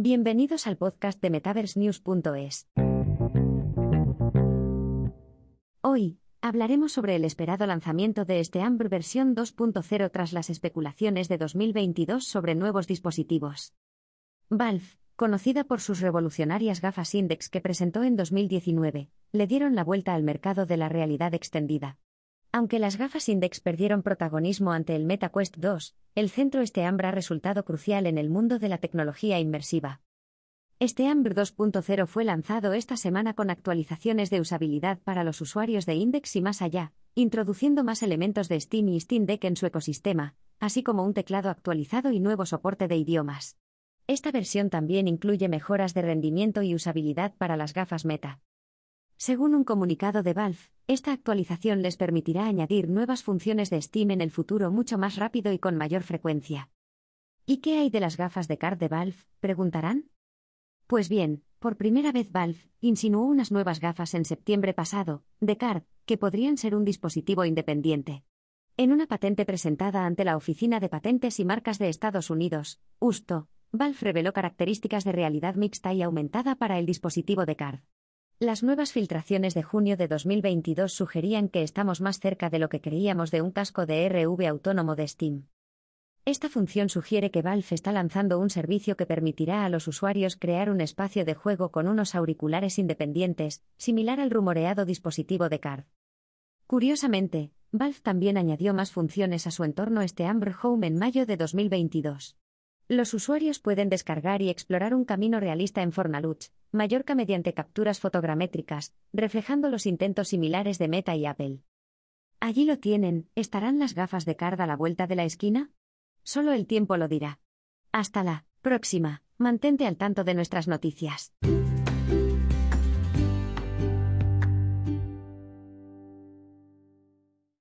Bienvenidos al podcast de MetaverseNews.es. Hoy, hablaremos sobre el esperado lanzamiento de este Amber versión 2.0 tras las especulaciones de 2022 sobre nuevos dispositivos. Valve, conocida por sus revolucionarias gafas Index que presentó en 2019, le dieron la vuelta al mercado de la realidad extendida. Aunque las gafas Index perdieron protagonismo ante el MetaQuest 2, el centro este Ambra ha resultado crucial en el mundo de la tecnología inmersiva. Este Amber 2.0 fue lanzado esta semana con actualizaciones de usabilidad para los usuarios de Index y más allá, introduciendo más elementos de Steam y Steam Deck en su ecosistema, así como un teclado actualizado y nuevo soporte de idiomas. Esta versión también incluye mejoras de rendimiento y usabilidad para las gafas Meta. Según un comunicado de Valve, esta actualización les permitirá añadir nuevas funciones de Steam en el futuro mucho más rápido y con mayor frecuencia. ¿Y qué hay de las gafas de card de Valve? preguntarán. Pues bien, por primera vez Valve insinuó unas nuevas gafas en septiembre pasado, de card, que podrían ser un dispositivo independiente. En una patente presentada ante la Oficina de Patentes y Marcas de Estados Unidos, USTO, Valve reveló características de realidad mixta y aumentada para el dispositivo de card. Las nuevas filtraciones de junio de 2022 sugerían que estamos más cerca de lo que creíamos de un casco de RV autónomo de Steam. Esta función sugiere que Valve está lanzando un servicio que permitirá a los usuarios crear un espacio de juego con unos auriculares independientes, similar al rumoreado dispositivo de Card. Curiosamente, Valve también añadió más funciones a su entorno este Amber Home en mayo de 2022. Los usuarios pueden descargar y explorar un camino realista en Fornaluch, Mallorca mediante capturas fotogramétricas, reflejando los intentos similares de Meta y Apple. Allí lo tienen, ¿estarán las gafas de card a la vuelta de la esquina? Solo el tiempo lo dirá. Hasta la próxima, mantente al tanto de nuestras noticias.